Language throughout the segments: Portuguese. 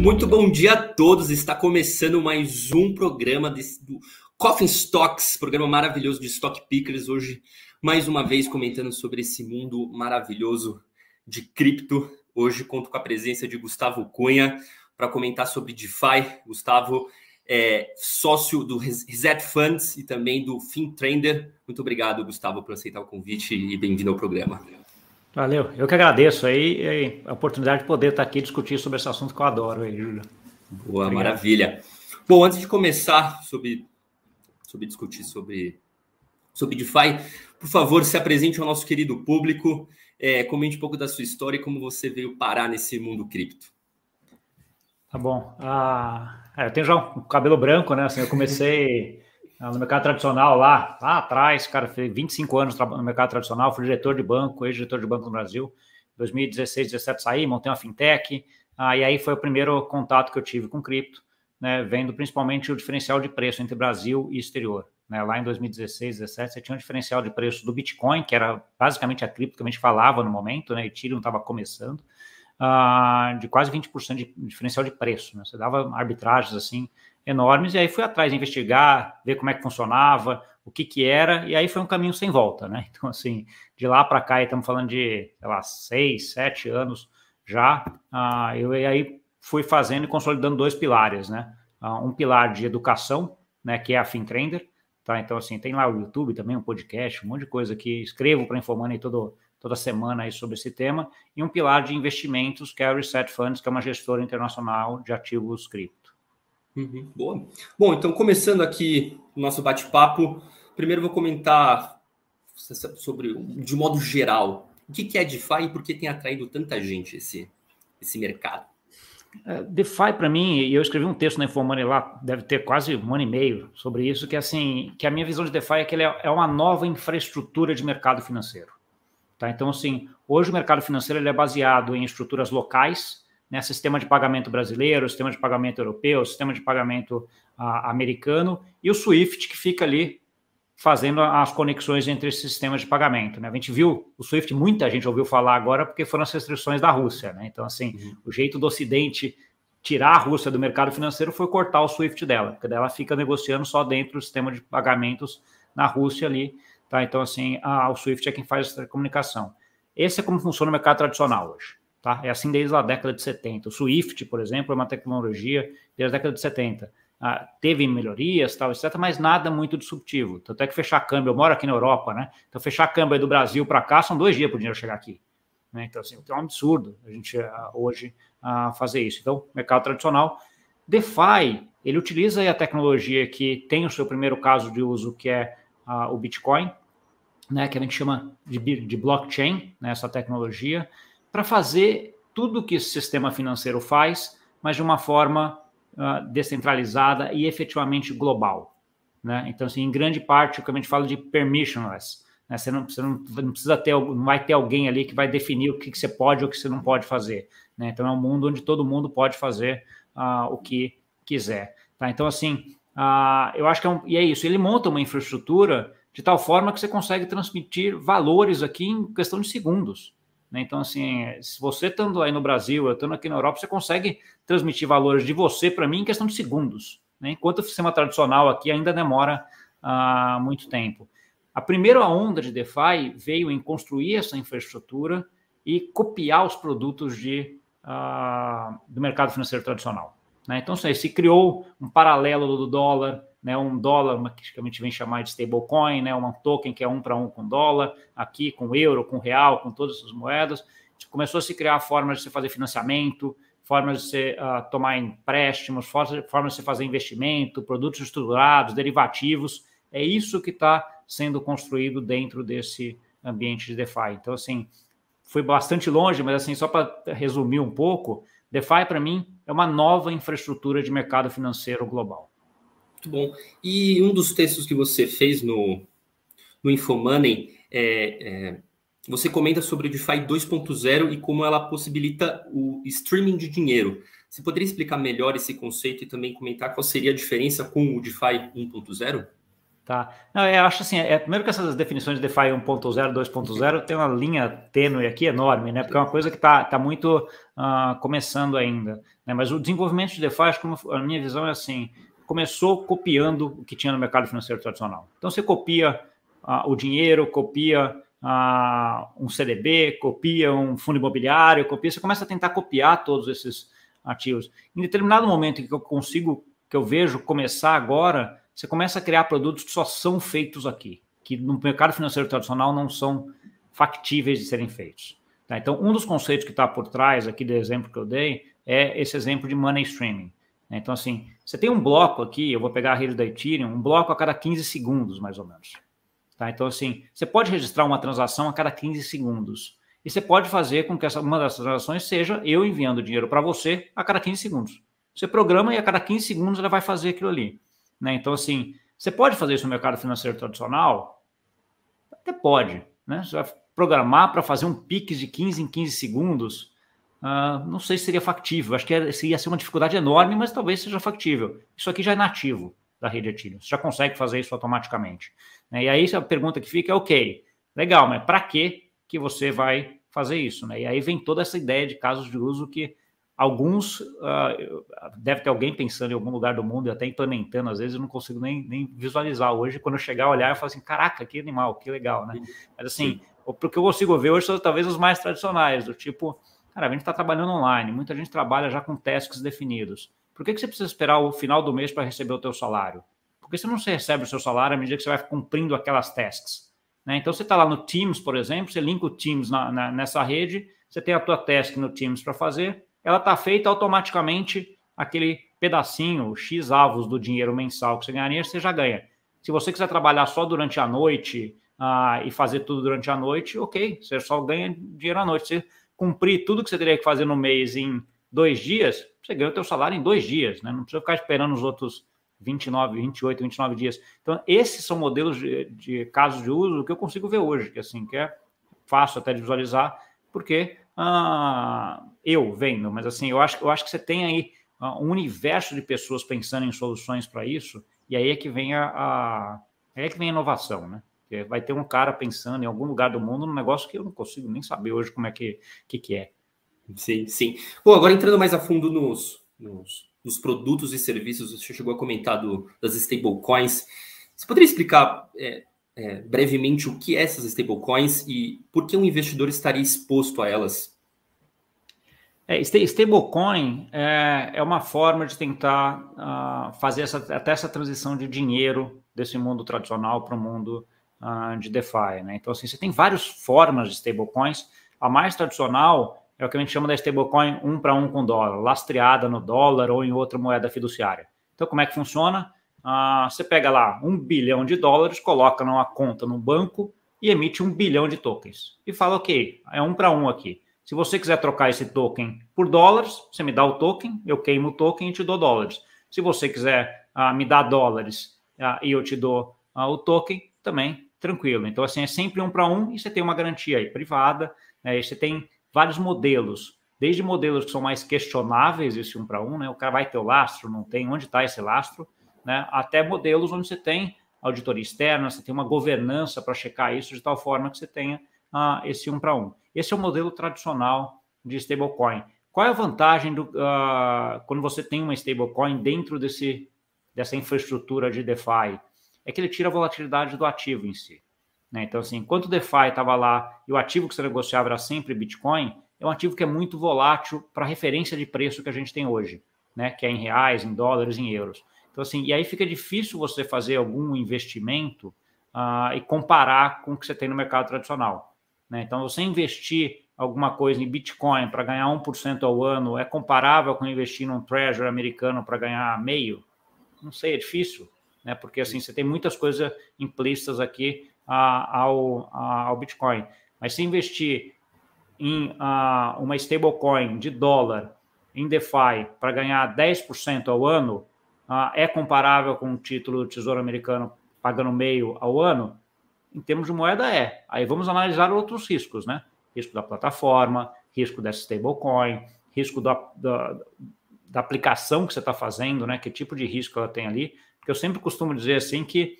Muito bom dia a todos. Está começando mais um programa desse, do Coffin Stocks, programa maravilhoso de Stock Pickers. Hoje, mais uma vez, comentando sobre esse mundo maravilhoso de cripto. Hoje conto com a presença de Gustavo Cunha para comentar sobre DeFi. Gustavo é sócio do Reset Funds e também do FinTrender. Muito obrigado, Gustavo, por aceitar o convite e bem-vindo ao programa. Valeu, eu que agradeço aí a oportunidade de poder estar aqui discutir sobre esse assunto que eu adoro aí, Júlio. Boa, Obrigado. maravilha. Bom, antes de começar sobre, sobre discutir sobre, sobre DeFi, por favor, se apresente ao nosso querido público, é, comente um pouco da sua história e como você veio parar nesse mundo cripto. Tá bom. Ah, é, eu tenho já um cabelo branco, né? Assim, eu comecei no mercado tradicional lá, lá atrás, cara, fiz 25 anos no mercado tradicional, fui diretor de banco, ex-diretor de banco no Brasil. 2016, 17 saí, montei uma fintech, ah, e aí foi o primeiro contato que eu tive com cripto, né, vendo principalmente o diferencial de preço entre Brasil e exterior. Né, lá em 2016, 17, você tinha um diferencial de preço do Bitcoin, que era basicamente a cripto que a gente falava no momento, né, Ethereum estava começando, ah, de quase 20% de diferencial de preço. Né, você dava arbitragens assim, enormes, e aí fui atrás investigar, ver como é que funcionava, o que que era, e aí foi um caminho sem volta, né? Então, assim, de lá para cá, estamos falando de, sei lá, seis, sete anos já, uh, eu e aí fui fazendo e consolidando dois pilares, né? Uh, um pilar de educação, né, que é a FinTrender, tá? Então, assim, tem lá o YouTube também, um podcast, um monte de coisa que escrevo para Infomani todo, toda semana aí sobre esse tema, e um pilar de investimentos, que é a Reset Funds, que é uma gestora internacional de ativos cripto. Uhum, boa. Bom, então começando aqui o nosso bate-papo, primeiro vou comentar sobre, de modo geral, o que é DeFi e por que tem atraído tanta gente esse, esse mercado? É, DeFi para mim, eu escrevi um texto na Infomoney lá, deve ter quase um ano e meio sobre isso, que é assim, que a minha visão de DeFi é que ele é, é uma nova infraestrutura de mercado financeiro. Tá? Então, assim, hoje o mercado financeiro ele é baseado em estruturas locais, né, sistema de pagamento brasileiro, sistema de pagamento europeu, sistema de pagamento uh, americano e o SWIFT que fica ali fazendo as conexões entre esses sistemas de pagamento. Né? A gente viu o SWIFT, muita gente ouviu falar agora porque foram as restrições da Rússia. Né? Então, assim, uhum. o jeito do Ocidente tirar a Rússia do mercado financeiro foi cortar o SWIFT dela, porque ela fica negociando só dentro do sistema de pagamentos na Rússia ali. Tá? Então, assim, a, o SWIFT é quem faz essa comunicação. Esse é como funciona o mercado tradicional hoje. Tá? É assim desde a década de 70. O Swift, por exemplo, é uma tecnologia desde a década de 70. Ah, teve melhorias, tal, etc., mas nada muito disruptivo. Tanto é que fechar câmbio, eu moro aqui na Europa, né? Então, fechar câmbio do Brasil para cá são dois dias para o dinheiro chegar aqui. Né? Então, assim, é um absurdo a gente uh, hoje uh, fazer isso. Então, mercado tradicional. DeFi, ele utiliza a tecnologia que tem o seu primeiro caso de uso, que é uh, o Bitcoin, né? Que a gente chama de, de blockchain, né, essa tecnologia para fazer tudo o que esse sistema financeiro faz, mas de uma forma uh, descentralizada e efetivamente global. Né? Então, assim, em grande parte, o que a gente fala de permissionless. Né? Você, não, você não, não, precisa ter, não vai ter alguém ali que vai definir o que, que você pode ou o que você não pode fazer. Né? Então, é um mundo onde todo mundo pode fazer uh, o que quiser. Tá? Então, assim, uh, eu acho que é um, e é isso. Ele monta uma infraestrutura de tal forma que você consegue transmitir valores aqui em questão de segundos. Né? Então, assim, se você estando aí no Brasil, eu estando aqui na Europa, você consegue transmitir valores de você para mim em questão de segundos. Né? Enquanto o sistema tradicional aqui ainda demora uh, muito tempo. A primeira onda de DeFi veio em construir essa infraestrutura e copiar os produtos de, uh, do mercado financeiro tradicional. Né? Então, assim, se criou um paralelo do dólar, né, um dólar, que a gente vem chamar de stablecoin, né, uma token que é um para um com dólar, aqui com euro, com real, com todas essas moedas. Começou a se criar formas de você fazer financiamento, formas de você uh, tomar empréstimos, formas de você fazer investimento, produtos estruturados, derivativos. É isso que está sendo construído dentro desse ambiente de DeFi. Então, assim, foi bastante longe, mas assim, só para resumir um pouco, DeFi, para mim, é uma nova infraestrutura de mercado financeiro global. Muito bom. E um dos textos que você fez no, no Infomoney, é, é, você comenta sobre o DeFi 2.0 e como ela possibilita o streaming de dinheiro. Você poderia explicar melhor esse conceito e também comentar qual seria a diferença com o DeFi 1.0? Tá. Não, eu acho assim, é, primeiro que essas definições de DeFi 1.0, 2.0 tem uma linha tênue aqui enorme, né? Porque é uma coisa que está tá muito uh, começando ainda. Né? Mas o desenvolvimento de DeFi, como a minha visão é assim, começou copiando o que tinha no mercado financeiro tradicional. Então você copia ah, o dinheiro, copia ah, um CDB, copia um fundo imobiliário, copia, você começa a tentar copiar todos esses ativos. Em determinado momento que eu consigo, que eu vejo começar agora, você começa a criar produtos que só são feitos aqui, que no mercado financeiro tradicional não são factíveis de serem feitos. Tá? Então, um dos conceitos que está por trás aqui do exemplo que eu dei é esse exemplo de money streaming. Né? Então, assim, você tem um bloco aqui, eu vou pegar a rede da Ethereum, um bloco a cada 15 segundos, mais ou menos. Tá? Então, assim, você pode registrar uma transação a cada 15 segundos. E você pode fazer com que essa, uma das transações seja eu enviando dinheiro para você a cada 15 segundos. Você programa e a cada 15 segundos ela vai fazer aquilo ali. Né? Então, assim, você pode fazer isso no mercado financeiro tradicional? Até pode. Né? Você vai programar para fazer um pique de 15 em 15 segundos. Uh, não sei se seria factível. Acho que ia ser uma dificuldade enorme, mas talvez seja factível. Isso aqui já é nativo da rede Ethereum. Você já consegue fazer isso automaticamente. Né? E aí a pergunta que fica é, ok, legal, mas para que que você vai fazer isso? Né? E aí vem toda essa ideia de casos de uso que alguns, uh, deve ter alguém pensando em algum lugar do mundo, e até implementando, às vezes eu não consigo nem, nem visualizar hoje, quando eu chegar a olhar, eu falo assim, caraca, que animal, que legal, né? Mas assim, o que eu consigo ver hoje são talvez os mais tradicionais, do tipo, cara, a gente está trabalhando online, muita gente trabalha já com tasks definidos. Por que, que você precisa esperar o final do mês para receber o teu salário? Porque você não recebe o seu salário à medida que você vai cumprindo aquelas tasks. Né? Então, você está lá no Teams, por exemplo, você linka o Teams na, na, nessa rede, você tem a tua task no Teams para fazer, ela está feita automaticamente, aquele pedacinho, X avos do dinheiro mensal que você ganharia, você já ganha. Se você quiser trabalhar só durante a noite ah, e fazer tudo durante a noite, ok, você só ganha dinheiro à noite. Se cumprir tudo que você teria que fazer no mês em dois dias, você ganha o teu salário em dois dias, né? Não precisa ficar esperando os outros 29, 28, 29 dias. Então, esses são modelos de, de casos de uso que eu consigo ver hoje, que assim, que é fácil até de visualizar, porque ah, eu vendo, mas assim, eu acho, eu acho que você tem aí ah, um universo de pessoas pensando em soluções para isso, e aí é que vem a, a é que vem a inovação, né? Vai ter um cara pensando em algum lugar do mundo num negócio que eu não consigo nem saber hoje como é que, que, que é. Sim, sim. Bom, agora entrando mais a fundo nos, nos dos produtos e serviços, você chegou a comentar do, das stablecoins. Você poderia explicar é, é, brevemente o que é essas stablecoins e por que um investidor estaria exposto a elas? É, stablecoin é, é uma forma de tentar uh, fazer essa, até essa transição de dinheiro desse mundo tradicional para o mundo uh, de DeFi. Né? Então, assim, você tem várias formas de stablecoins. A mais tradicional é o que a gente chama da stablecoin um para um com dólar, lastreada no dólar ou em outra moeda fiduciária. Então, como é que funciona? Ah, você pega lá um bilhão de dólares, coloca numa conta no banco e emite um bilhão de tokens. E fala, ok, é um para um aqui. Se você quiser trocar esse token por dólares, você me dá o token, eu queimo o token e te dou dólares. Se você quiser ah, me dar dólares ah, e eu te dou o token, também tranquilo. Então, assim, é sempre um para um e você tem uma garantia aí privada, né, você tem vários modelos, desde modelos que são mais questionáveis, esse um para um, né? O cara vai ter o lastro, não tem, onde está esse lastro, né? Até modelos onde você tem auditoria externa, você tem uma governança para checar isso de tal forma que você tenha uh, esse um para um. Esse é o modelo tradicional de stablecoin. Qual é a vantagem do, uh, quando você tem uma stablecoin dentro desse, dessa infraestrutura de DeFi? É que ele tira a volatilidade do ativo em si. Né? Então, assim, enquanto o DeFi estava lá e o ativo que você negociava era sempre Bitcoin, é um ativo que é muito volátil para a referência de preço que a gente tem hoje, né? que é em reais, em dólares, em euros. Então, assim, e aí fica difícil você fazer algum investimento uh, e comparar com o que você tem no mercado tradicional. Né? Então, você investir alguma coisa em Bitcoin para ganhar 1% ao ano é comparável com investir num Treasury americano para ganhar meio? Não sei, é difícil, né? porque assim, você tem muitas coisas implícitas aqui a, ao, a, ao Bitcoin. Mas se investir em a, uma stablecoin de dólar em DeFi para ganhar 10% ao ano, é comparável com o título do Tesouro Americano pagando meio ao ano? Em termos de moeda, é. Aí vamos analisar outros riscos, né? Risco da plataforma, risco dessa stablecoin, risco da, da, da aplicação que você está fazendo, né? Que tipo de risco ela tem ali. Porque eu sempre costumo dizer assim que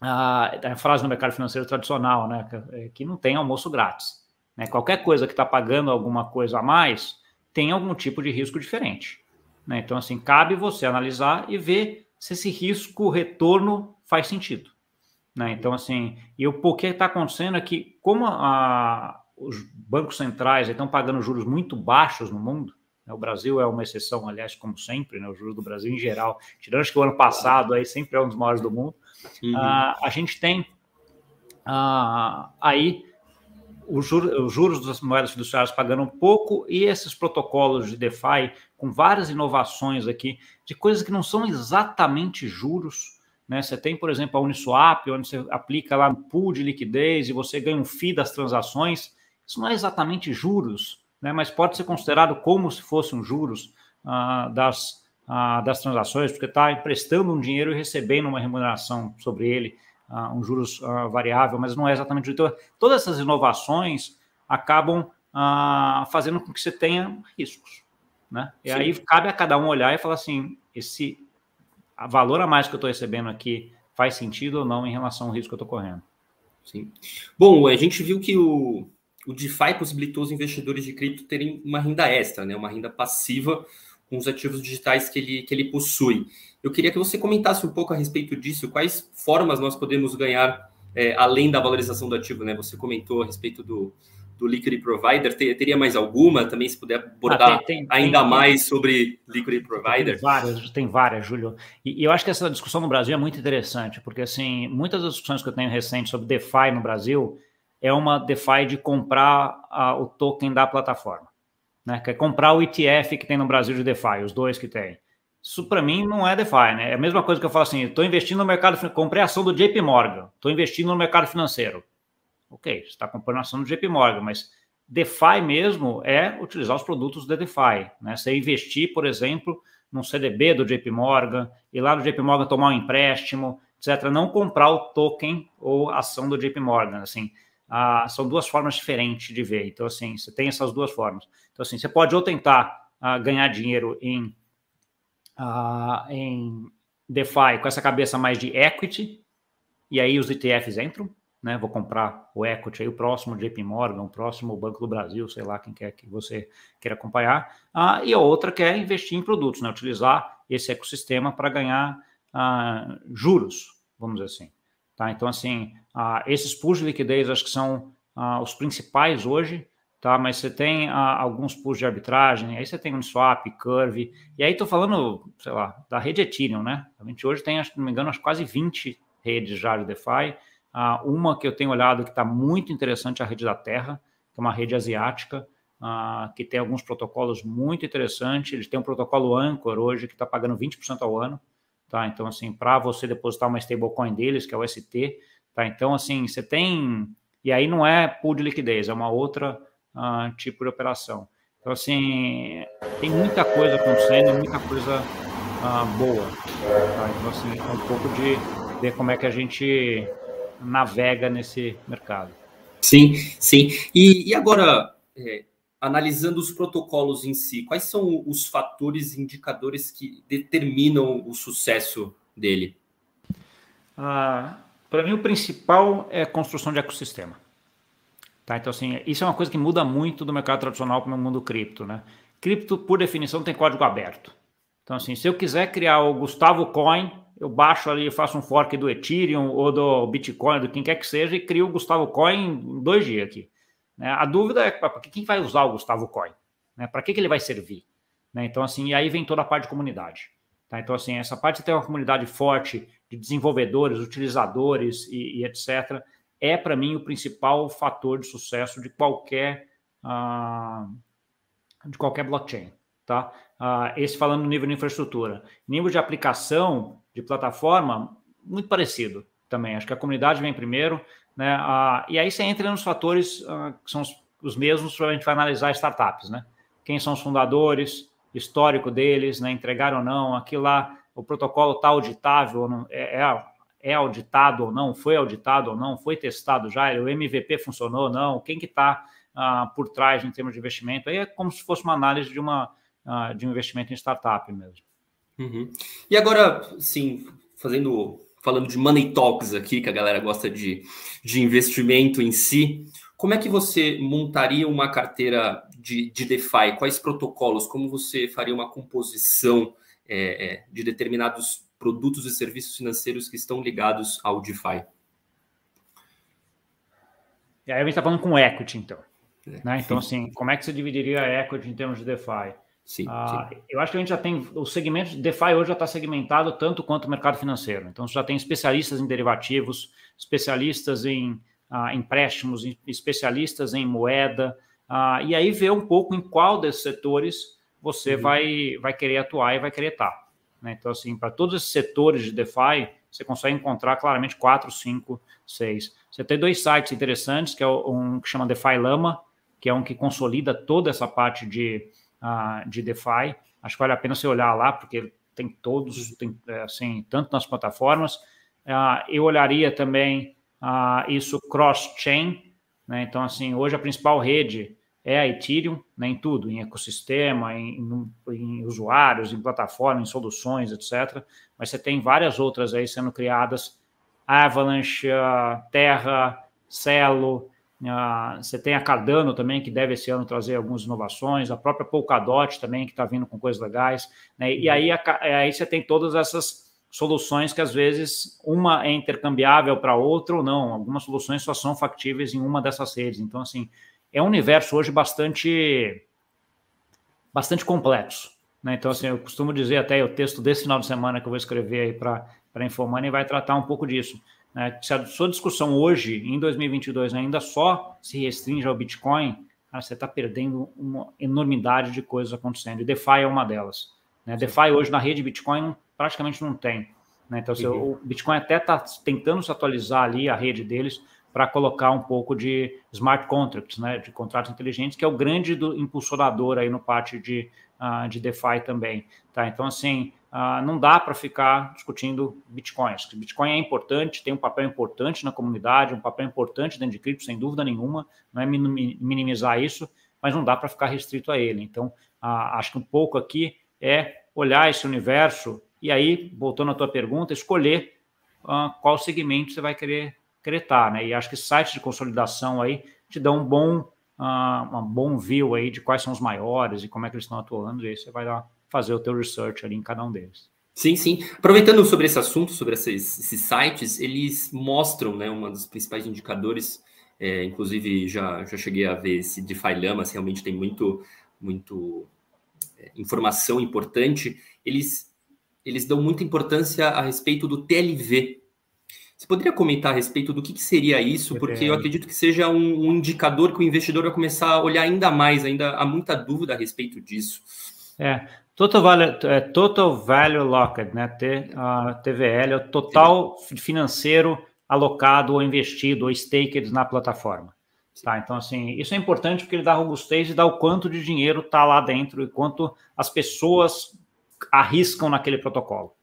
a, a frase no mercado financeiro tradicional, né? Que, é, que não tem almoço grátis. Né? Qualquer coisa que está pagando alguma coisa a mais tem algum tipo de risco diferente. Né? Então, assim, cabe você analisar e ver se esse risco-retorno faz sentido. Né? Então, assim, e o que está acontecendo é que, como a, os bancos centrais estão pagando juros muito baixos no mundo? O Brasil é uma exceção, aliás, como sempre, né? os juros do Brasil em geral, tirando acho que o ano passado aí sempre é um dos maiores do mundo, uhum. a, a gente tem aí os juros, os juros das moedas fiduciárias pagando um pouco e esses protocolos de DeFi com várias inovações aqui de coisas que não são exatamente juros. Né? Você tem, por exemplo, a Uniswap, onde você aplica lá no pool de liquidez e você ganha um FII das transações. Isso não é exatamente juros, né? mas pode ser considerado como se fossem juros ah, das, ah, das transações, porque está emprestando um dinheiro e recebendo uma remuneração sobre ele uh, um juros variável, mas não é exatamente então, todas essas inovações acabam fazendo com que você tenha riscos, né? E Sim. aí cabe a cada um olhar e falar assim, esse valor a mais que eu estou recebendo aqui faz sentido ou não em relação ao risco que eu estou correndo. Sim. Bom, a gente viu que o, o DeFi possibilitou os investidores de cripto terem uma renda extra, né? Uma renda passiva com os ativos digitais que ele, que ele possui. Eu queria que você comentasse um pouco a respeito disso, quais formas nós podemos ganhar é, além da valorização do ativo, né? Você comentou a respeito do, do Liquid Provider, teria mais alguma? Também se puder abordar ah, tem, tem, ainda tem, mais sobre Liquid Provider. Tem várias, tem várias, Júlio. E, e, eu acho que essa discussão no Brasil é muito interessante, porque assim, muitas das discussões que eu tenho recentes sobre DeFi no Brasil é uma DeFi de comprar a, o token da plataforma né? Quer comprar o ETF que tem no Brasil de DeFi, os dois que tem. Isso para mim não é DeFi, né? É a mesma coisa que eu falo assim: estou investindo no mercado, comprei ação do JP Morgan, estou investindo no mercado financeiro. Ok, você está comprando ação do JP Morgan, mas DeFi mesmo é utilizar os produtos da DeFi, né? Você investir, por exemplo, num CDB do JP Morgan, e lá do JP Morgan tomar um empréstimo, etc. Não comprar o token ou ação do JP Morgan, assim. Ah, são duas formas diferentes de ver. Então, assim, você tem essas duas formas. Então, assim, você pode ou tentar uh, ganhar dinheiro em, uh, em DeFi com essa cabeça mais de equity, e aí os ETFs entram, né? Vou comprar o equity aí, o próximo JP Morgan, o próximo Banco do Brasil, sei lá quem quer que você queira acompanhar. Uh, e a outra que é investir em produtos, né? Utilizar esse ecossistema para ganhar uh, juros, vamos dizer assim. Tá? Então, assim, uh, esses pools de liquidez acho que são os principais hoje tá? Mas você tem ah, alguns pools de arbitragem, aí você tem um swap, curve, e aí estou falando, sei lá, da rede Ethereum, né? A gente hoje tem, se não me engano, acho, quase 20 redes já de DeFi. Uma que eu tenho olhado que está muito interessante é a rede da Terra, que é uma rede asiática, ah, que tem alguns protocolos muito interessantes. Eles têm um protocolo Anchor hoje que está pagando 20% ao ano, tá? Então, assim, para você depositar uma stablecoin deles, que é o ST, tá? Então, assim, você tem. E aí não é pool de liquidez, é uma outra uh, tipo de operação. Então, assim, tem muita coisa acontecendo, muita coisa uh, boa. Tá? Então, assim, é um pouco de ver como é que a gente navega nesse mercado. Sim, sim. E, e agora, é, analisando os protocolos em si, quais são os fatores indicadores que determinam o sucesso dele? Ah, Para mim, o principal é a construção de ecossistema. Tá? Então, assim, isso é uma coisa que muda muito do mercado tradicional para o mundo cripto, né? Cripto, por definição, tem código aberto. Então, assim, se eu quiser criar o Gustavo Coin, eu baixo ali, faço um fork do Ethereum ou do Bitcoin, do quem quer que seja, e crio o Gustavo Coin em dois dias aqui. Né? A dúvida é quem vai usar o Gustavo Coin? Né? Para que, que ele vai servir? Né? Então, assim, e aí vem toda a parte de comunidade. Tá? Então, assim, essa parte de ter uma comunidade forte de desenvolvedores, utilizadores e, e etc., é para mim o principal fator de sucesso de qualquer uh, de qualquer blockchain, tá? Uh, esse falando no nível de infraestrutura, nível de aplicação de plataforma muito parecido também. Acho que a comunidade vem primeiro, né? Uh, e aí você entra nos fatores que são os, os mesmos para a gente vai analisar startups, né? Quem são os fundadores, histórico deles, né? Entregaram ou não, aquilo lá, o protocolo está auditável, não, é, é é auditado ou não, foi auditado ou não, foi testado já, o MVP funcionou ou não, quem que está uh, por trás em termos de investimento. Aí é como se fosse uma análise de, uma, uh, de um investimento em startup mesmo. Uhum. E agora, sim, fazendo, falando de money talks aqui, que a galera gosta de, de investimento em si, como é que você montaria uma carteira de, de DeFi? Quais protocolos? Como você faria uma composição é, é, de determinados produtos e serviços financeiros que estão ligados ao DeFi? E aí a gente está falando com equity, então. É, né? Então, assim, como é que você dividiria a equity em termos de DeFi? Sim, ah, sim, Eu acho que a gente já tem. O segmento de DeFi hoje já está segmentado tanto quanto o mercado financeiro. Então, você já tem especialistas em derivativos, especialistas em ah, empréstimos, especialistas em moeda. Ah, e aí ver um pouco em qual desses setores você uhum. vai, vai querer atuar e vai querer estar. Né? Então, assim, para todos esses setores de DeFi, você consegue encontrar claramente quatro, cinco, seis. Você tem dois sites interessantes, que é um que chama DeFi Lama, que é um que consolida toda essa parte de uh, de DeFi. Acho que vale a pena você olhar lá, porque tem todos, tem, é, assim, tanto nas plataformas. Uh, eu olharia também uh, isso cross-chain, né? Então, assim, hoje a principal rede é a Ethereum, né, em tudo, em ecossistema, em, em, em, usuários, em plataforma, em soluções, etc. Mas você tem várias outras aí sendo criadas, Avalanche, Terra, Celo, Uh, você tem a Cardano também, que deve esse ano trazer algumas inovações, a própria Polkadot também, que está vindo com coisas legais. Né? E aí, a, aí você tem todas essas soluções que às vezes uma é intercambiável para outra ou não. Algumas soluções só são factíveis em uma dessas redes. Então, assim, é um universo hoje bastante, bastante complexo. Né? Então, assim, eu costumo dizer até o texto desse final de semana que eu vou escrever aí para a Informani vai tratar um pouco disso né, se a sua discussão hoje, em 2022, ainda só se restringe ao Bitcoin, cara, você está perdendo uma enormidade de coisas acontecendo. E DeFi é uma delas. Né? DeFi hoje na rede Bitcoin praticamente não tem. Né? Então, uhum. o Bitcoin até está tentando se atualizar ali a rede deles para colocar um pouco de smart contracts, né, de contratos inteligentes, que é o grande do, impulsionador aí no parte de, uh, de DeFi também. Tá? Então, assim, ah, não dá para ficar discutindo bitcoins. Bitcoin é importante, tem um papel importante na comunidade, um papel importante dentro de cripto, sem dúvida nenhuma, não é minimizar isso, mas não dá para ficar restrito a ele. Então, ah, acho que um pouco aqui é olhar esse universo e aí, voltando à tua pergunta, escolher ah, qual segmento você vai querer, querer né? E acho que sites de consolidação aí te dão um bom, um bom view aí de quais são os maiores e como é que eles estão atuando, e aí você vai dar fazer o teu research ali em cada um deles. Sim, sim. Aproveitando sobre esse assunto, sobre esses, esses sites, eles mostram, né, um dos principais indicadores, é, inclusive já, já cheguei a ver esse DeFi Lamas, realmente tem muito, muito é, informação importante, eles, eles dão muita importância a respeito do TLV. Você poderia comentar a respeito do que, que seria isso? Porque eu acredito que seja um, um indicador que o investidor vai começar a olhar ainda mais, ainda há muita dúvida a respeito disso. É, Total Value, é, Total Value Locked, né? T, uh, TVL, é o total Sim. financeiro alocado ou investido ou staked na plataforma. Tá, então, assim, isso é importante porque ele dá robustez e dá o quanto de dinheiro está lá dentro e quanto as pessoas arriscam naquele protocolo.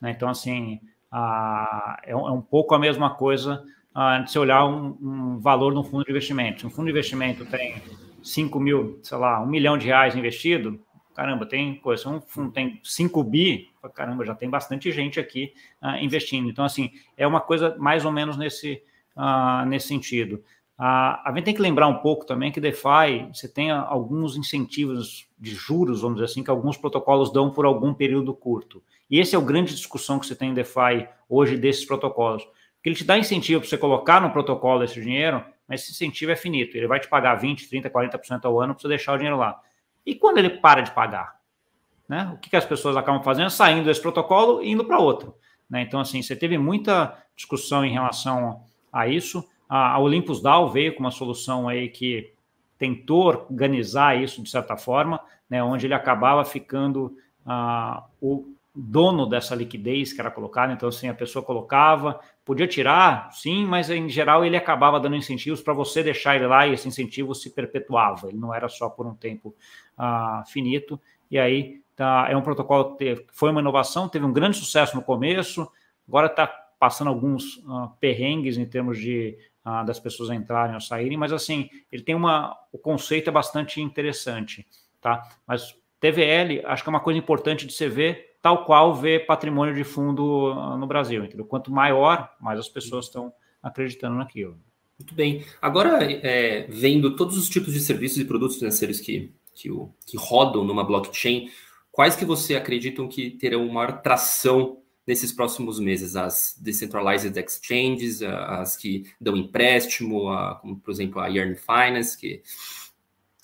Né? Então, assim, uh, é, um, é, um, pouco a mesma coisa uh, de se olhar um, um valor no fundo de investimento. Se um fundo de investimento tem 5 mil, sei lá, um milhão de reais investido, caramba, tem coisa, um, tem 5 bi, caramba, já tem bastante gente aqui uh, investindo. Então, assim, é uma coisa mais ou menos nesse, uh, nesse sentido. Uh, a gente tem que lembrar um pouco também que DeFi, você tem alguns incentivos de juros, vamos dizer assim, que alguns protocolos dão por algum período curto. E esse é o grande discussão que você tem em DeFi hoje desses protocolos. Porque ele te dá incentivo para você colocar no protocolo esse dinheiro, mas esse incentivo é finito. Ele vai te pagar 20, 30, 40% ao ano para você deixar o dinheiro lá. E quando ele para de pagar? Né? O que, que as pessoas acabam fazendo? Saindo desse protocolo e indo para outro. Né? Então, assim, você teve muita discussão em relação a isso. A, Olympus DAO veio com uma solução aí que tentou organizar isso de certa forma, né, onde ele acabava ficando uh, o dono dessa liquidez que era colocada. Então, assim, a pessoa colocava, podia tirar, sim, mas em geral ele acabava dando incentivos para você deixar ele lá e esse incentivo se perpetuava. Ele não era só por um tempo uh, finito. E aí tá, é um protocolo que foi uma inovação, teve um grande sucesso no começo, agora está passando alguns uh, perrengues em termos de uh, das pessoas entrarem ou saírem, mas assim ele tem uma o conceito é bastante interessante, tá? Mas TVL acho que é uma coisa importante de se ver, tal qual ver patrimônio de fundo no Brasil, entendeu? Quanto maior, mais as pessoas estão acreditando naquilo. Muito bem. Agora, é, vendo todos os tipos de serviços e produtos financeiros que, que, o, que rodam numa blockchain, quais que você acreditam que terão maior tração nesses próximos meses? As decentralized exchanges, as que dão empréstimo, a, como por exemplo a Yearn Finance, que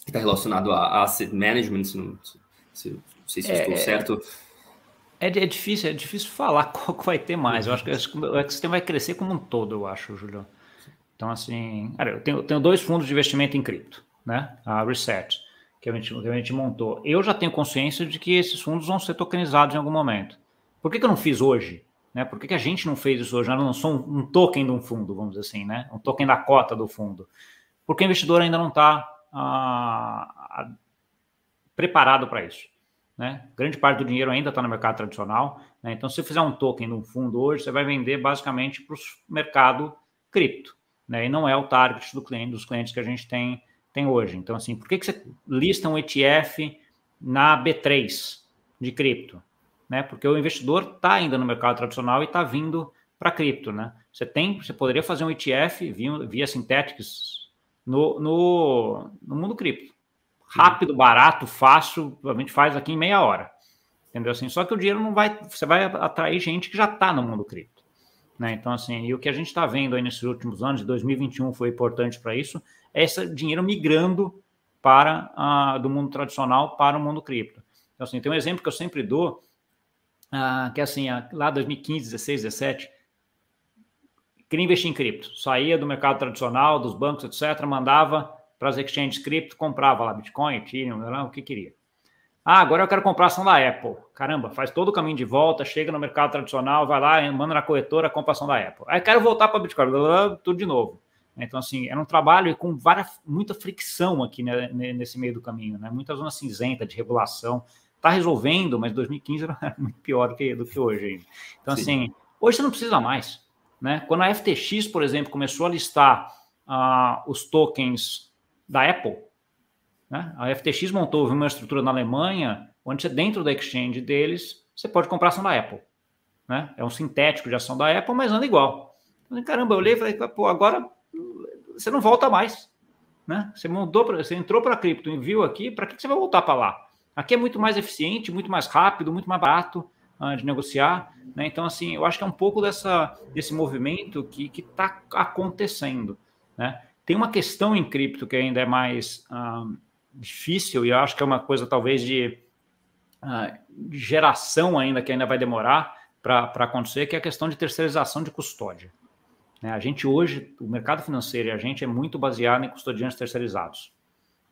está relacionado a asset management, se não, se, não sei se estou é, certo. É, é, difícil, é difícil falar qual vai ter mais. Eu acho que o ecossistema vai crescer como um todo, eu acho, Julião. Então, assim, cara, eu tenho, tenho dois fundos de investimento em cripto, né? A Reset, que a, gente, que a gente montou. Eu já tenho consciência de que esses fundos vão ser tokenizados em algum momento. Por que, que eu não fiz hoje? Né? Por que, que a gente não fez isso hoje? Não sou um, um, token de um fundo, vamos dizer assim, né? Um token da cota do fundo. Porque o investidor ainda não está ah, ah, preparado para isso. Né? Grande parte do dinheiro ainda está no mercado tradicional. Né? Então, se você fizer um token de um fundo hoje, você vai vender basicamente para o mercado cripto né? E não é o target do cliente, dos clientes que a gente tem, tem hoje. Então, assim, por que, que você lista um ETF na B3 de cripto? Né? Porque o investidor está ainda no mercado tradicional e está vindo para cripto, né? Você tem, você poderia fazer um ETF via, via no, no, no mundo cripto. Rápido, barato, fácil, provavelmente faz aqui em meia hora. Entendeu assim? Só que o dinheiro não vai, você vai atrair gente que já está no mundo cripto. Né? Então, assim, e o que a gente está vendo aí nesses últimos anos, 2021 foi importante para isso, é esse dinheiro migrando para uh, do mundo tradicional para o mundo cripto. Então, assim, tem um exemplo que eu sempre dou, uh, que é assim, uh, lá 2015, 16, 17, queria investir em cripto, saía do mercado tradicional, dos bancos, etc., mandava para as exchanges cripto, comprava lá Bitcoin, Ethereum, o que queria. Ah, agora eu quero comprar ação da Apple. Caramba, faz todo o caminho de volta, chega no mercado tradicional, vai lá, manda na corretora, compra ação da Apple. Aí quero voltar para Bitcoin, tudo de novo. Então, assim, era um trabalho com várias, muita fricção aqui né, nesse meio do caminho, né? Muita zona cinzenta de regulação. Está resolvendo, mas 2015 era muito pior do que, do que hoje ainda. Então, Sim. assim, hoje você não precisa mais. Né? Quando a FTX, por exemplo, começou a listar uh, os tokens da Apple, né? A FTX montou uma estrutura na Alemanha, onde você, dentro da exchange deles, você pode comprar ação da Apple. Né? É um sintético de ação da Apple, mas anda igual. Falei, Caramba, eu olhei e falei, pô, agora você não volta mais. Né? Você mudou, pra, você entrou para a cripto e viu aqui, para que, que você vai voltar para lá? Aqui é muito mais eficiente, muito mais rápido, muito mais barato uh, de negociar. Né? Então, assim, eu acho que é um pouco dessa, desse movimento que está acontecendo. Né? Tem uma questão em cripto que ainda é mais uh, difícil e eu acho que é uma coisa talvez de, de geração ainda que ainda vai demorar para acontecer, que é a questão de terceirização de custódia. Né? A gente hoje, o mercado financeiro e a gente é muito baseado em custodiantes terceirizados.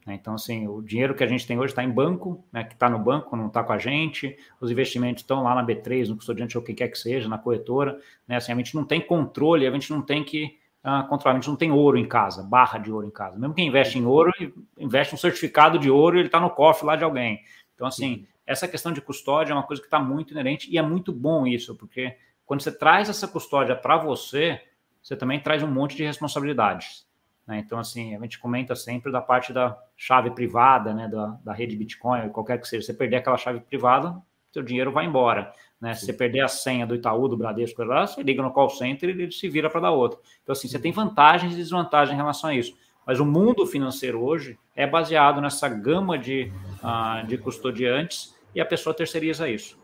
Né? Então, assim, o dinheiro que a gente tem hoje está em banco, né, que está no banco, não está com a gente, os investimentos estão lá na B3, no custodiante, ou o que quer que seja, na corretora. Né? Assim, a gente não tem controle, a gente não tem que uh, controlar. A gente não tem ouro em casa, barra de ouro em casa. Mesmo quem investe em ouro, investe um certificado de ouro e ele está no cofre lá de alguém. Então, assim, essa questão de custódia é uma coisa que está muito inerente e é muito bom isso, porque quando você traz essa custódia para você, você também traz um monte de responsabilidades. Né? Então, assim, a gente comenta sempre da parte da chave privada, né, da, da rede Bitcoin, qualquer que seja. Você perder aquela chave privada, seu dinheiro vai embora. Né? Se você perder a senha do Itaú, do Bradesco, lá, você liga no call center e ele se vira para dar outra. Então, assim, você tem vantagens e desvantagens em relação a isso. Mas o mundo financeiro hoje é baseado nessa gama de, uh, de custodiantes e a pessoa terceiriza isso.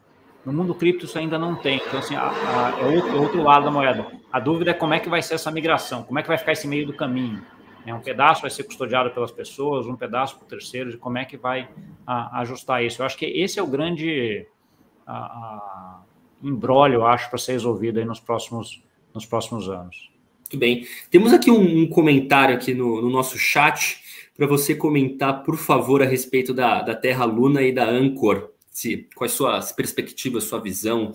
No mundo cripto isso ainda não tem. Então, assim, a, a, é outro, outro lado da moeda. A dúvida é como é que vai ser essa migração, como é que vai ficar esse meio do caminho. É, um pedaço vai ser custodiado pelas pessoas, um pedaço por terceiros, e como é que vai a, ah, ajustar isso. Eu acho que esse é o grande a, embrólio, acho, para ser resolvido aí nos próximos, nos próximos anos. Muito bem. Temos aqui um, um comentário aqui no, no nosso chat para você comentar, por favor, a respeito da, da Terra Luna e da Anchor. Se, quais suas perspectivas, sua visão?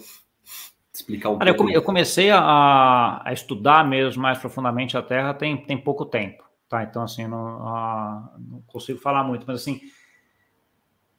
Explicar um Olha, pouco. Eu comecei a, a, estudar mesmo mais profundamente a Terra tem, tem pouco tempo, tá? Então, assim, não, a, não consigo falar muito, mas assim,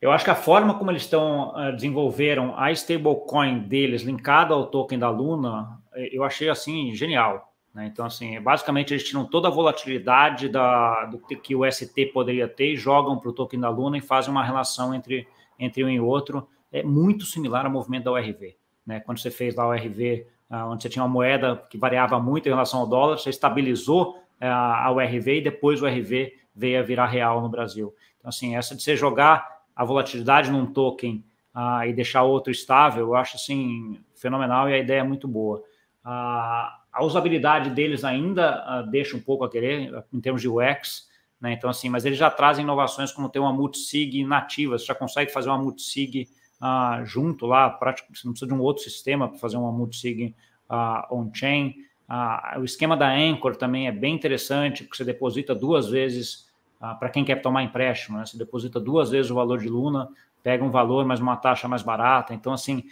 eu acho que a forma como eles estão uh, desenvolveram a stablecoin deles linkada ao token da Luna, eh, eu achei assim genial. Né? Então, assim, basicamente eles tiram toda a volatilidade da, do que o ST poderia ter e jogam para o token da Luna e fazem uma relação entre, entre um e outro. É muito similar ao movimento da URV. Né? Quando você fez lá o URV, ah, onde você tinha uma moeda que variava muito em relação ao dólar, você estabilizou é, a URV e depois o RV veio a virar real no Brasil. Então, assim, essa de você jogar a volatilidade num token uh, e deixar outro estável, eu acho assim fenomenal e a ideia é muito boa. Uh, a usabilidade deles ainda uh, deixa um pouco a querer em termos de UX, né? Então, assim, mas eles já trazem inovações como ter uma multisig nativa, você já consegue fazer uma multisig uh, junto lá, praticamente, você não precisa de um outro sistema para fazer uma multisig uh, on-chain. Uh, o esquema da Anchor também é bem interessante, porque você deposita duas vezes, para quem quer tomar empréstimo, né? você deposita duas vezes o valor de Luna, pega um valor, mas uma taxa mais barata. Então, assim,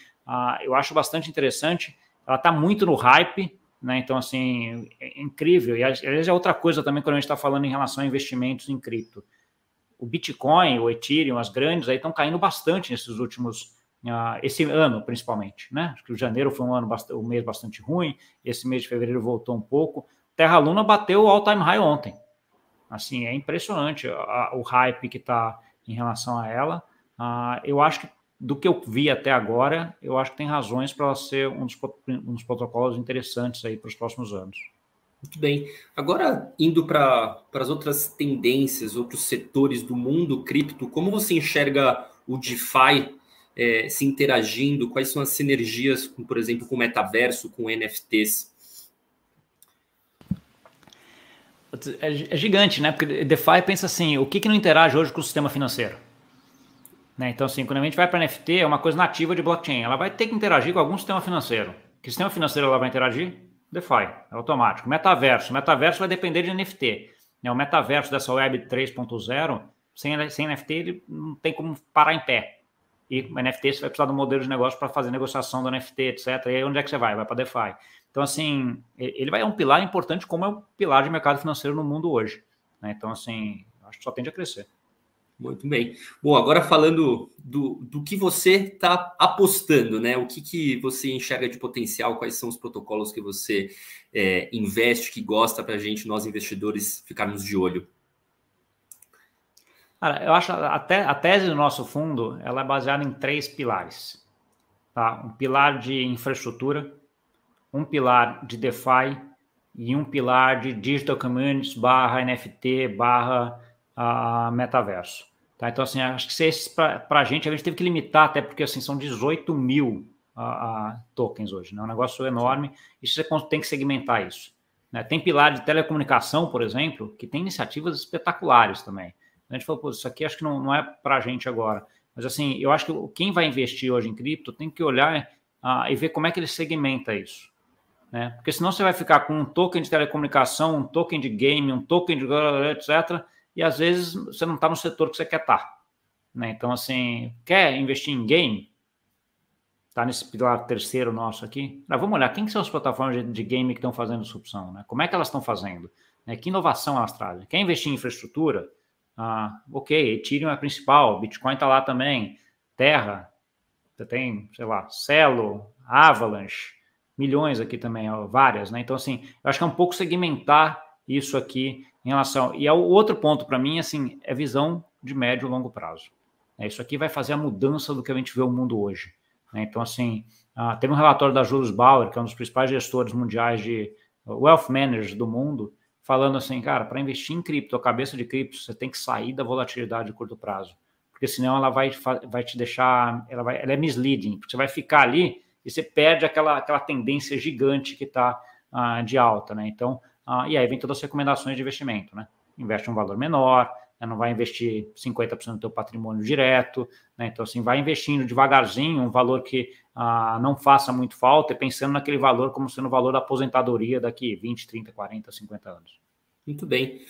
eu acho bastante interessante. Ela está muito no hype, né? Então, assim, é incrível. E às vezes é outra coisa também quando a gente está falando em relação a investimentos em cripto. O Bitcoin, o Ethereum, as grandes aí estão caindo bastante nesses últimos, uh, esse ano principalmente, né? Acho que o janeiro foi um ano, um mês bastante ruim, esse mês de fevereiro voltou um pouco. Terra Luna bateu o all-time high ontem. Assim, é impressionante a, o hype que está em relação a ela. Uh, eu acho que do que eu vi até agora, eu acho que tem razões para ela ser um dos, um dos protocolos interessantes aí para os próximos anos. Muito bem. Agora, indo para as outras tendências, outros setores do mundo cripto, como você enxerga o DeFi é, se interagindo? Quais são as sinergias, com, por exemplo, com o metaverso, com NFTs? É, é gigante, né? Porque DeFi pensa assim: o que, que não interage hoje com o sistema financeiro? Né? Então, assim, quando a gente vai para NFT, é uma coisa nativa de blockchain. Ela vai ter que interagir com algum sistema financeiro. Que sistema financeiro ela vai interagir? DeFi, é automático. Metaverso. Metaverso vai depender de NFT. Né? O metaverso dessa web 3.0, sem, sem NFT, ele não tem como parar em pé. E NFT você vai precisar de um modelo de negócio para fazer negociação do NFT, etc. E aí onde é que você vai? Vai para DeFi. Então, assim, ele vai é um pilar importante, como é o pilar de mercado financeiro no mundo hoje. Né? Então, assim, acho que só tende a crescer. Muito bem. Bom, agora falando do, do que você está apostando, né? O que, que você enxerga de potencial, quais são os protocolos que você é, investe, que gosta para a gente, nós investidores, ficarmos de olho? Cara, eu acho até a tese do nosso fundo ela é baseada em três pilares. Tá? Um pilar de infraestrutura, um pilar de DeFi e um pilar de digital communities barra NFT barra a metaverso. Tá? Então, assim, acho que se esses para a gente, a gente teve que limitar, até porque assim, são 18 mil a, tokens hoje, né? É um negócio enorme, e você tem que segmentar isso. Né? Tem pilar de telecomunicação, por exemplo, que tem iniciativas espetaculares também. A gente falou, pô, isso aqui acho que não, não é para a gente agora. Mas assim, eu acho que quem vai investir hoje em cripto tem que olhar uh, e ver como é que ele segmenta isso. Né? Porque senão você vai ficar com um token de telecomunicação, um token de game, um token de etc e às vezes você não está no setor que você quer estar. Tá, né? Então, assim, quer investir em game? Está nesse pilar terceiro nosso aqui. Ah, vamos olhar quem que são as plataformas de game que estão fazendo disrupção, né? Como é que elas estão fazendo? Né? Que inovação elas trazem? Quer investir em infraestrutura? Ah, ok, Ethereum é a principal, Bitcoin está lá também, Terra, você tem, sei lá, Celo, Avalanche, milhões aqui também, várias, né? Então, assim, eu acho que é um pouco segmentar isso aqui em relação. E é o outro ponto para mim, assim, é visão de médio e longo prazo. É, isso aqui vai fazer a mudança do que a gente vê o mundo hoje. Né? Então, assim, uh, teve um relatório da Julius Bauer, que é um dos principais gestores mundiais de wealth managers do mundo, falando assim, cara, para investir em cripto, a cabeça de cripto, você tem que sair da volatilidade de curto prazo, porque senão ela vai, vai te deixar, ela, vai, ela é misleading, porque você vai ficar ali e você perde aquela, aquela tendência gigante que está uh, de alta, né? Então, ah, e aí vem todas as recomendações de investimento, né? Investe um valor menor, né? não vai investir 50% do teu patrimônio direto, né? Então, assim, vai investindo devagarzinho, um valor que ah, não faça muito falta e pensando naquele valor como sendo o valor da aposentadoria daqui 20, 30, 40, 50 anos. Muito bem.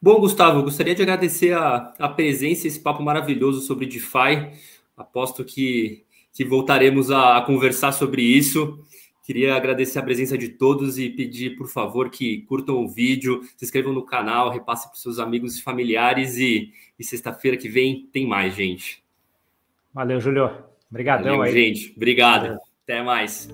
Bom, Gustavo, gostaria de agradecer a, a presença, esse papo maravilhoso sobre DeFi. Aposto que, que voltaremos a, conversar sobre isso. Queria agradecer a presença de todos e pedir, por favor, que curtam o vídeo, se inscrevam no canal, repassem para os seus amigos e familiares e, e sexta-feira que vem tem mais, gente. Valeu, Júlio. Obrigadão aí. gente. Obrigado. Valeu. Até mais.